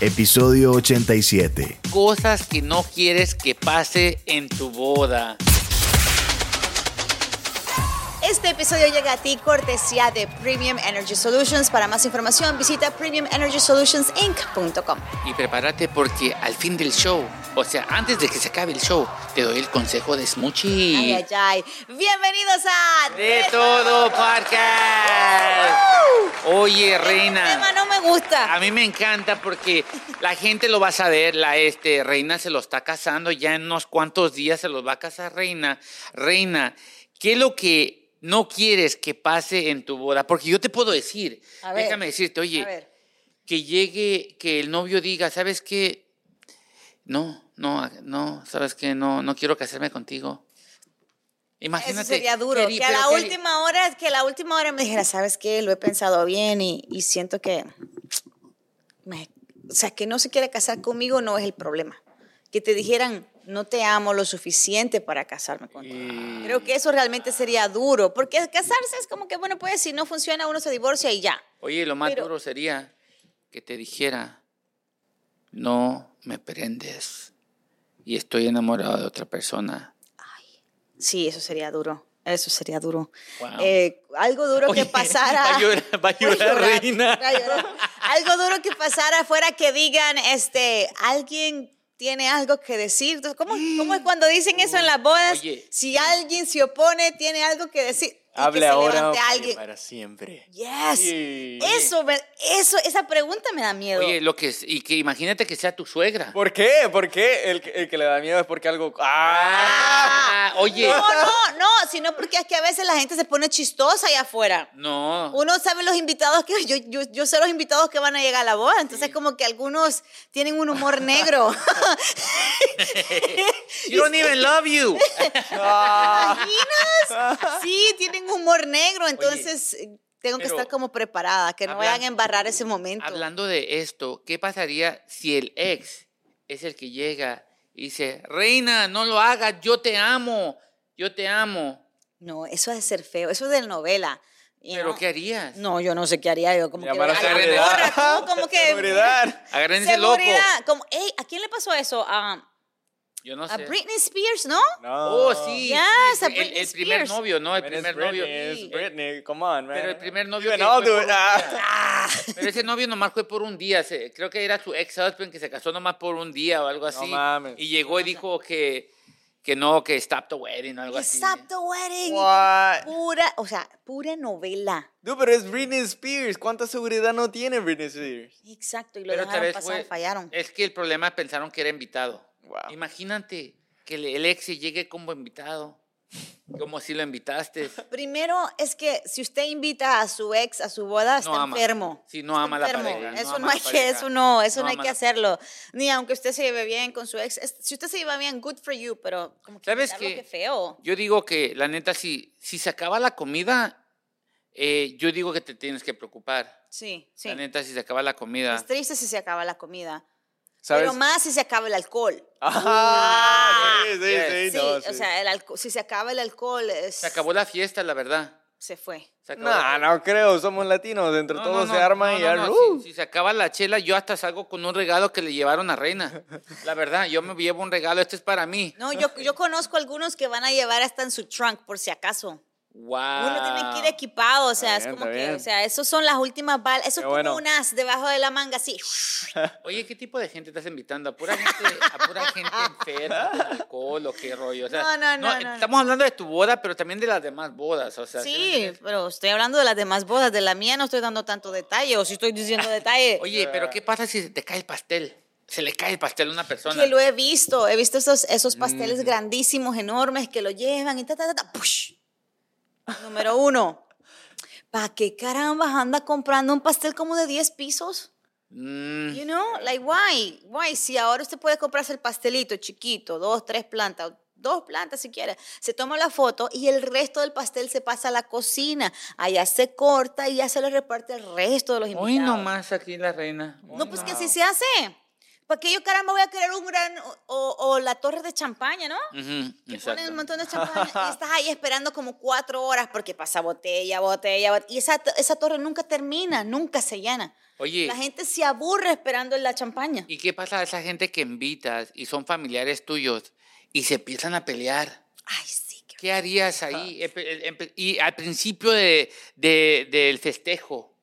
episodio 87. Cosas que no quieres que pase en tu boda. Este episodio llega a ti cortesía de Premium Energy Solutions. Para más información visita premiumenergysolutionsinc.com. Y prepárate porque al fin del show, o sea, antes de que se acabe el show, te doy el consejo de Smoochie. Ay, ay, ay. Bienvenidos a De todo podcast. Oye, El reina. tema gusta. A mí me encanta porque la gente lo va a saber. La este, reina se lo está casando ya en unos cuantos días se los va a casar reina. Reina, ¿qué es lo que no quieres que pase en tu boda? Porque yo te puedo decir, A ver. déjame decirte, oye, A ver. que llegue, que el novio diga, ¿sabes qué? No, no, no, ¿sabes qué? No, no quiero casarme contigo. Imagínate. Eso sería duro. Que a la última hora, que a la última hora me dijera, ¿sabes qué? Lo he pensado bien y, y siento que, me- o sea, que no se quiere casar conmigo no es el problema. Que te dijeran, no te amo lo suficiente para casarme contigo. Y- Creo que eso realmente sería duro, porque casarse es como que, bueno, pues si no funciona, uno se divorcia y ya. Oye, lo más Pero- duro sería que te dijera, no me prendes y estoy enamorado de otra persona. Sí, eso sería duro. Eso sería duro. Wow. Eh, algo duro Oye, que pasara. va a llorar, va a llorar, reina. va a llorar. Algo duro que pasara fuera que digan, este, alguien tiene algo que decir. ¿Cómo, cómo es cuando dicen eso en las bodas? Oye. Si alguien se opone, tiene algo que decir. Y que Hable se ahora levante o alguien. para siempre. Yes. Sí. Eso, eso, esa pregunta me da miedo. Oye, lo que es, y que imagínate que sea tu suegra. ¿Por qué? ¿Por qué? El, que- el que le da miedo es porque algo... ¡Ah! Ah, oye. No, no, no, sino porque es que a veces la gente se pone chistosa allá afuera. No. Uno sabe los invitados que yo, yo, yo sé los invitados que van a llegar a la boda, entonces como que algunos tienen un humor negro. You don't even love you. ¿Imaginas? Sí, tienen humor negro, entonces eh, tengo que estar como preparada, que no hablan- vayan a embarrar ese momento. Hablando de esto, ¿qué pasaría si el ex es el que llega y dice, reina, no lo hagas, yo te amo, yo te amo? No, eso es de ser feo, eso es de novela. you ¿Pero know. qué harías? No, yo no sé qué haría yo, como que a la como que Seguridad. Agarren ese loco. como, ey, ¿a quién le pasó eso? A, Yo no a sé. Britney Spears, ¿no? No. Oh, sí. Yes, sí, a el- Britney el, primer Spears. novio, ¿no? El primer Britney, novio. it's Britney, come on, man. Pero el primer novio que all do it. Ah. Pero ese novio nomás fue por un día. creo que era su ex-husband que se casó nomás por un día o algo así. mames. Y llegó y dijo que, que no, que stop the wedding o algo así. Stop the wedding. What? Pura, o sea, pura novela. Dude, pero es Britney Spears. ¿Cuánta seguridad no tiene Britney Spears? Exacto, y lo Pero dejaron tal vez pasar, fue- fallaron. Es que el problema pensaron que era invitado. Wow. Imagínate que el- ex llegue como invitado. Como si lo invitaste. Primero es que si usted invita a su ex a su boda, está No ama. enfermo. Sí, no Está ama a la enfermo. pareja, no Eso no, a la hay que, eso no, eso No no, hay que hacerlo. Ni aunque usted se lleve bien con su ex. Si usted se lleva bien, good for you, pero como que ¿Sabes qué? qué feo. Yo digo que, la neta, si, si se acaba la comida, eh, yo digo que te tienes que preocupar. Sí, sí. La neta, si se acaba la comida. Es triste si se acaba la comida. ¿Sabes? Pero más si se acaba el alcohol. Ah, sí, sí, Yes. sí, Sí, no, o sí. sea, el alco- si se acaba el alcohol, es- Se acabó la fiesta, la verdad. se fue. Se la- No, no creo, somos latinos, entre No, todos no, se no, arma no, y no, ¡uh! Si, si se acaba la chela, yo hasta salgo con un regalo que le llevaron a Reina. La verdad, yo me llevo un regalo, este es para mí. No, yo, yo conozco algunos que van a llevar hasta en su trunk, por si acaso. Wow. Uno tiene que ir equipado, o sea, Está es bien, como que, bien. o sea, esos son las últimas balas, eso es como bueno. unas debajo de la manga, así. Oye, ¿qué tipo de gente estás invitando? ¿A pura gente, a pura gente enferma con alcohol o qué rollo? O sea, No, no, no, no, Estamos hablando de tu boda, pero también de las demás bodas. O sea, Sí, pero estoy hablando de las demás bodas, de la mía no estoy dando tanto detalle, o si estoy diciendo detalle. Oye, pero ¿qué pasa si te cae el pastel? Se le cae el pastel a una persona. Que lo he visto, he visto esos, esos pasteles grandísimos, enormes, que lo llevan y ta, ta, ta, ta, push. Número uno, ¿para qué carambas anda comprando un pastel como de 10 pisos? Mm, You know, like why? Why? Si ahora usted puede comprarse el pastelito chiquito, dos, tres plantas, dos plantas si quiere, se toma la foto y el resto del pastel se pasa a la cocina. Allá se corta y ya se le reparte al resto de los invitados. Hoy nomás aquí la reina. No, pues que así se hace. ¿Para qué yo caramba voy a querer un gran o, o- o la torre de champaña, no? Ujú, Que exacto. ponen un montón de champaña y estás ahí esperando como cuatro horas porque pasa botella, botella, bot- y esa, esa torre nunca termina, nunca se llena. Oye, La gente se aburre esperando la champaña. ¿y qué pasa a esa gente que invitas y son familiares tuyos y se empiezan a pelear? Ay, sí. qué- ¿Qué harías ahí? Empe- Y al principio de, de- del festejo,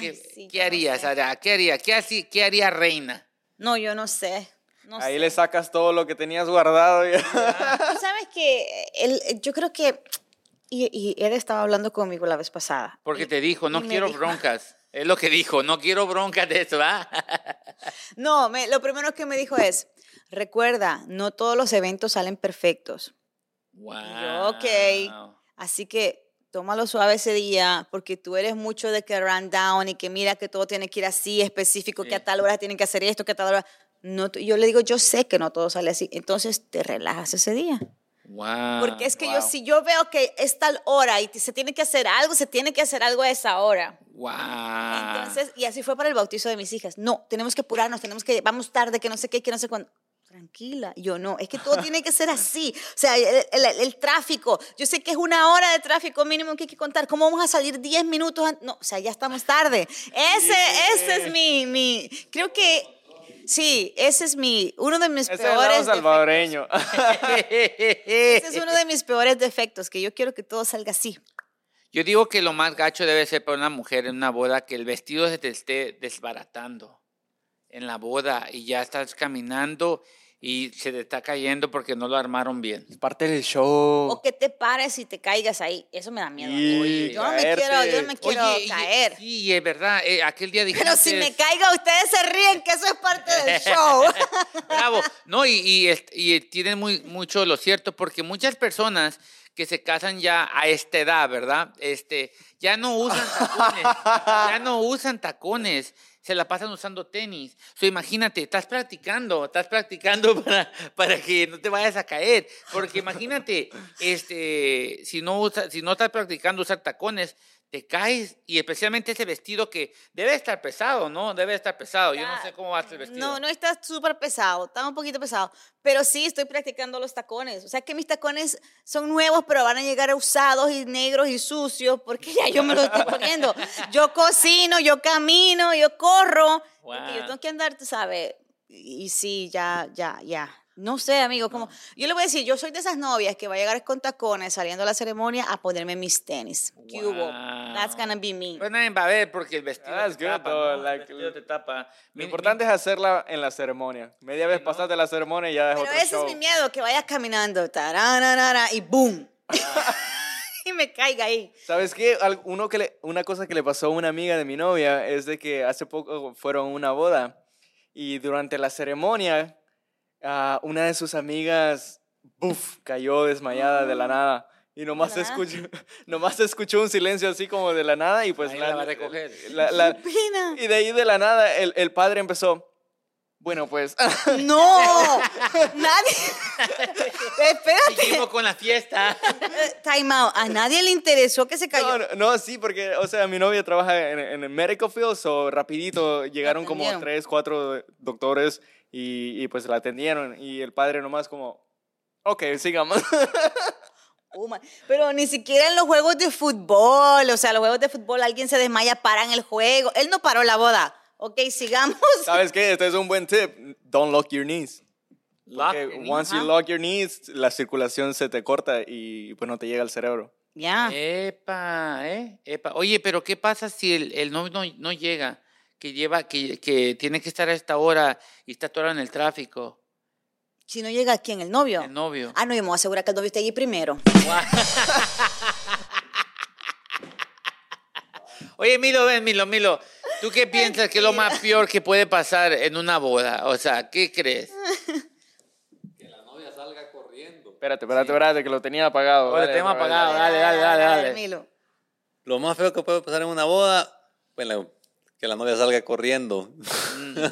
¿qué, Ay, sí, qué yo no harías, sé. Ara? ¿Qué haría? ¿Qué, haci- qué haría Reina? No, yo no sé. No Ahí sé. le sacas todo lo que tenías guardado. y- Tú sabes que el, yo creo que, y, y él estaba hablando conmigo la vez pasada. Porque Y- te dijo, no quiero dijo- broncas. Es lo que dijo, no quiero broncas de eso, ¿ah? No, me- lo primero que me dijo es, recuerda, no todos los eventos salen perfectos. yo, ok. Así que tómalo suave ese día, porque tú eres mucho de que run down y que mira que todo tiene que ir así, específico, que a Sí. tal hora tienen que hacer esto, que a tal hora... No, yo le digo, yo sé que no todo sale así, entonces te relajas ese día. Wow. Porque es que yo, wow. si yo veo que es tal hora y se tiene que hacer algo, se tiene que hacer algo a esa hora. Wow. Entonces, y así fue para el bautizo de mis hijas. No, tenemos que apurarnos, tenemos que, vamos tarde, que no sé qué, que no sé cuándo. Tranquila, yo no, es que todo tiene que ser así. O sea, el, el- el tráfico, yo sé que es una hora de tráfico mínimo que hay que contar. ¿Cómo vamos a salir 10 minutos? No, o sea, ya estamos tarde. Ese, ese es mi, mi, creo que, sí, ese es mi, uno de mis Ese es el peores defectos. salvadoreño. Ese es uno de mis peores defectos, que yo quiero que todo salga así. Yo digo que lo más gacho debe ser para una mujer en una boda que el vestido se te esté desbaratando en la boda y ya estás caminando y se te está cayendo porque no lo armaron bien. Es parte del show. O que te pares y te caigas ahí. Eso me da miedo. Y Oye, yo no me caerte. quiero, yo no me quiero y- caer. sí, es verdad, eh, aquel día dijiste... Pero si me caiga, ustedes se ríen, que eso es parte del show. Bravo. No, y, y, y tienen muy, mucho lo cierto, porque muchas personas que se casan ya a esta edad, ¿verdad? Este, ya no usan tacones, ya no usan tacones, se la pasan usando tenis. So, imagínate, estás practicando, estás practicando para, para que no te vayas a caer, porque imagínate, este, si no, usa- si no estás practicando usar tacones, te caes y especialmente ese vestido que debe estar pesado, ¿no? Debe estar pesado. Yo no sé cómo va a ser el vestido. No, no está súper pesado, está un poquito pesado. Pero sí estoy practicando los tacones. O sea que mis tacones son nuevos, pero van a llegar usados y negros y sucios porque ya yo me los estoy poniendo. Yo cocino, yo camino, yo corro. Porque yo Wow. tengo que andar, tú sabes. Y sí, ya, ya, ya. No sé, amigo, como yo le voy a decir, yo soy de esas novias que va a llegar con tacones saliendo a la ceremonia a ponerme mis tenis. ¿Qué hubo? Wow. That's gonna be me. Pues nadie va a ver porque el vestido That's te good, tapa, ¿no? like- el vestido te tapa. Lo Mi- importante es hacerla en la ceremonia. Media vez ¿no? pasaste la ceremonia y ya es Pero otro ese show. es mi miedo, que vaya caminando, taranara, y boom. y me caiga ahí. ¿Sabes qué? Uno que le- una cosa que le pasó a una amiga de mi novia es de que hace poco fueron a una boda y durante la ceremonia ah, una de sus amigas buf, cayó desmayada de la nada. Y nomás se, ¿De la escuchó, nomás se escuchó un silencio así como de la nada y pues Ahí la va a recoger. la- la- y de ahí de la nada el, el padre empezó, bueno pues, ¡No! Nadie. Espérate. Seguimos con la fiesta. Time out. A nadie le interesó que se cayó. No, no, no, sí, porque, o sea, mi novia trabaja en, en el medical field, so rapidito llegaron como tres, cuatro doctores y, y, pues la atendieron y el padre nomás como, ok, sigamos. Oh, my- Pero ni siquiera en los juegos de fútbol. O sea, los juegos de fútbol alguien se desmaya, paran el juego. Él no paró la boda. Ok, sigamos. ¿Sabes qué? Este es un buen tip. Don't lock your knees. Lock Porque your knees. once you lock your knees, la circulación se te corta y pues no te llega al cerebro. Ya. Epa, ¿eh? Epa. Oye, pero ¿qué pasa si el, el novio no, no llega? Que lleva, que, que tiene que estar a esta hora y está toda hora en el tráfico. Si no llega quién, el novio. El novio. Ah, no, yo me voy a asegurar que el novio esté allí primero. Oye, Milo, ven, Milo, Milo. ¿Tú qué piensas que es lo más peor que puede pasar en una boda? O sea, ¿qué crees? Espérate, espérate, espérate, que lo tenía apagado. Ahora Dale, tenemos dale, apagado. dale. Dale, dale, dale, dale. Milo. Lo más feo que puede pasar en una boda, bueno, que la novia salga corriendo.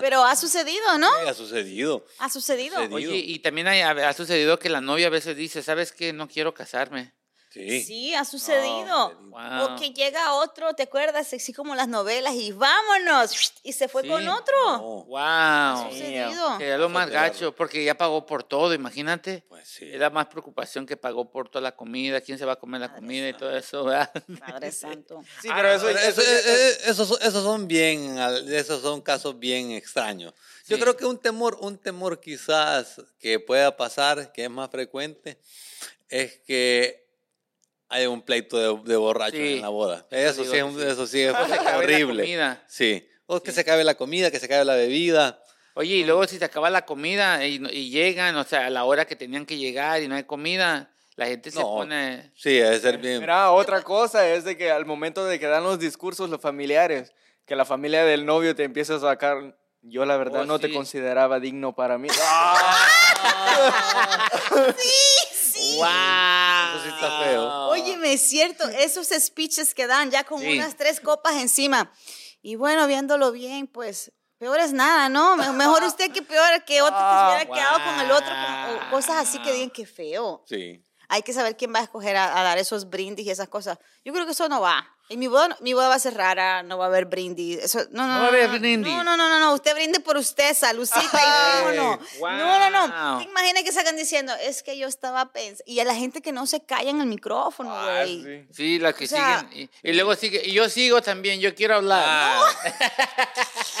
Pero ha sucedido, ¿no? ha sucedido. Ha sucedido. Sucedido. Oye, y también hay- ha sucedido que la novia a veces dice, ¿sabes qué? No quiero casarme. Sí. Sí, ha sucedido. Wow. O que llega otro, ¿te acuerdas? Así como las novelas y vámonos. Y se fue Sí. con otro. No, Wow. Ha sucedido. Que es lo más gacho, porque ya pagó por todo, imagínate. pues sí. Es la más preocupación que pagó por toda la comida, quién se va a comer la Madre comida y todo eso, ¿verdad? Padre santo. Sí, Ah, pero eso, eso- eso- eh, eh, esos, son- esos son bien, esos son casos bien extraños. Yo Sí. creo que un temor, un temor quizás que pueda pasar, que es más frecuente, es que haya un pleito de, de borrachos Sí. en la boda. Eso digo sí, un- sí. eso sí es O se acabe la horrible. comida. Sí. O que se acabe la comida, que se acabe la bebida. Oye, y luego si se acaba la comida y, no- y llegan, o sea, a la hora que tenían que llegar y no hay comida, la gente se No. pone... Sí, debe ser bien. Mira, otra cosa es de que al momento de que dan los discursos los familiares, que la familia del novio te empieza a sacar, yo la verdad Oh, no te sí. consideraba digno para mí. Sí. ¡Wow! Eso sí está feo. Óyeme, es cierto, esos speeches que dan ya con Sí. unas tres copas encima. Y bueno, viéndolo bien, pues peor es nada, ¿no? Me- Mejor usted que peor que otro que se hubiera quedado con el otro, con- o cosas así que digan que feo. Sí. Hay que saber quién va a escoger a, a dar esos brindis y esas cosas. Yo creo que eso no va. En mi boda, no- mi boda va a ser rara, no va a haber brindis. Eso, no, no, No no, va a haber no, brindis. No, no, no, no, no. Usted brinde por usted, salucita y vámonos. Wow. No, no, no. ¿Te imaginas que salgan diciendo, es que yo estaba pensando. Y a la gente que no se calla en el micrófono, Ah, güey. sí. Sí, la que O sea- siguen. Y, y luego sigue. Y yo sigo también, yo quiero hablar. Ah,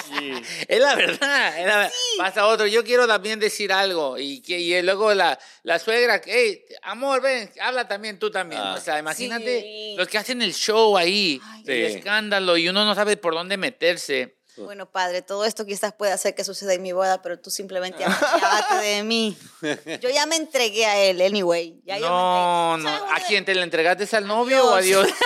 Sí. Es la verdad. es la ver- Pasa otro, yo quiero también decir algo. Y, que, y luego la, la suegra, hey, amor, ven, habla también tú también. Ah. O sea, imagínate Sí. los que hacen el show ahí, Ay. el Sí. escándalo, y uno no sabe por dónde meterse. Bueno, padre, todo esto quizás puede hacer que suceda en mi boda, pero tú simplemente apiádate de mí. Yo ya me entregué a él, anyway. Ya yo me no, no. ¿Sabes ¿A quién te le entregaste al novio o a Dios.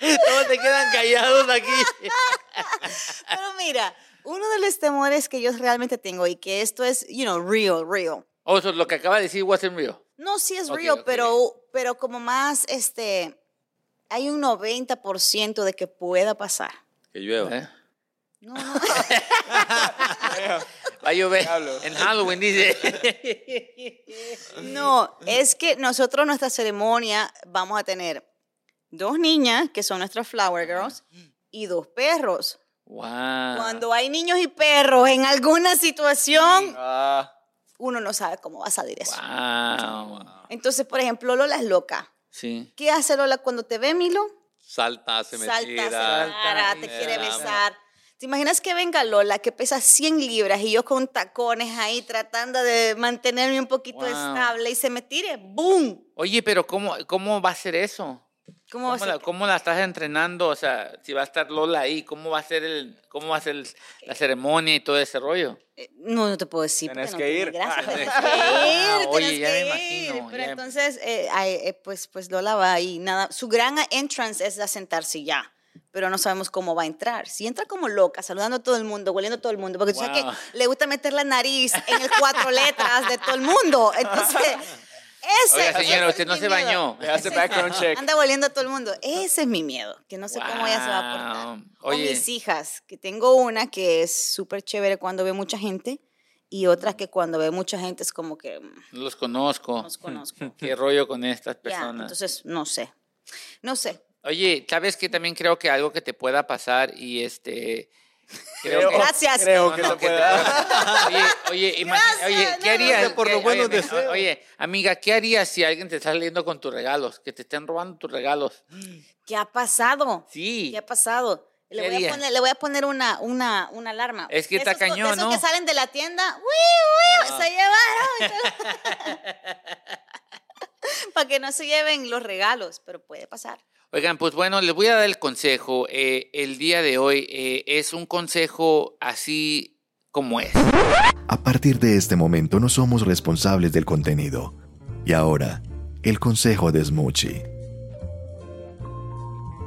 Todos te quedan callados aquí. Pero mira, uno de los temores que yo realmente tengo y que esto es, you know, real, real. O eso, lo que acaba de decir wasn't real. No, sí es Ok, real, pero, pero como más, este, hay un 90% de que pueda pasar. que llueva. ¿Eh? No, no. Va a llover en Halloween, dice. No, es que nosotros nuestra ceremonia vamos a tener dos niñas, que son nuestras flower girls, y dos perros. wow. Cuando hay niños y perros en alguna situación, Ah, uno no sabe cómo va a salir eso. Wow. Entonces, por ejemplo, Lola es loca. Sí. ¿Qué hace Lola cuando te ve, Milo? Salta, se me Salta, tira. para, te Salta, quiere besar. ¿Te imaginas que venga Lola, que pesa 100 libras, y yo con tacones ahí tratando de mantenerme un poquito Wow. estable y se me tire? ¡Boom! Oye, pero ¿cómo, cómo va a ser eso? ¿Cómo va a ¿Cómo la, cómo la estás entrenando? O sea, si va a estar Lola ahí, ¿cómo va a ser el, cómo va a ser el- la ceremonia y todo ese rollo? Eh, No, no te puedo decir. Tenés porque que ir. tiene gracia, Ah, tienes que ir. Oye, tienes me que imagino, ir. Pero ya. entonces, eh, eh, pues, pues Lola va ahí. Nada, su gran entrance es a sentarse ya. Pero no sabemos cómo va a entrar. Si entra como loca, saludando a todo el mundo, hueliendo a todo el mundo, porque tú sabes Wow. que le gusta meter la nariz en el cuatro letras de todo el mundo. Entonces, ese, Oiga, señora, es usted no mi se miedo. bañó. hace background check. Anda volviendo a todo el mundo. Ese es mi miedo, que no sé cómo ella se va a portar. Wow. O Oye. mis hijas, que tengo una que es súper chévere cuando ve mucha gente y otra que cuando ve mucha gente es como que mm, los conozco. los conozco. ¿Qué rollo con estas Ya, personas? entonces, no sé. No sé. Oye, ¿sabes que También creo que algo que te pueda pasar y este... Creo Creo, que... Gracias. Creo No, que no, se que pueda. Oye, oye, imagina- oye, ¿qué no, harías? por ¿Qué- los buenos oye, deseos. Oye, amiga, ¿qué harías si alguien te está saliendo con tus regalos? Que te estén robando tus regalos. ¿Qué ha pasado? Sí. ¿Qué ha pasado? Le ¿Qué voy, a poner, le voy a poner una, una, una alarma. Es que está Esos cañón, esos ¿no? que salen de la tienda. ¡Uy, uy! Se llevaron. Para que no se lleven los regalos, pero puede pasar. Oigan, pues bueno, les voy a dar el consejo. eh, el día de hoy eh, es un consejo así como es. A partir de este momento no somos responsables del contenido. Y ahora, el consejo de Smoochie.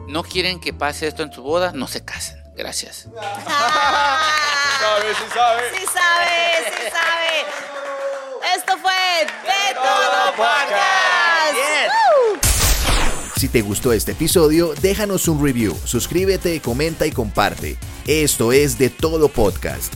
¿No quieren que pase esto en su boda? No se casen. Gracias. Sabe, sí sabe. Sí sabe, sí sabe. Esto fue De Todo Podcast. Yes. Si te gustó este episodio, déjanos un review, suscríbete, comenta y comparte. Esto es de todo podcast.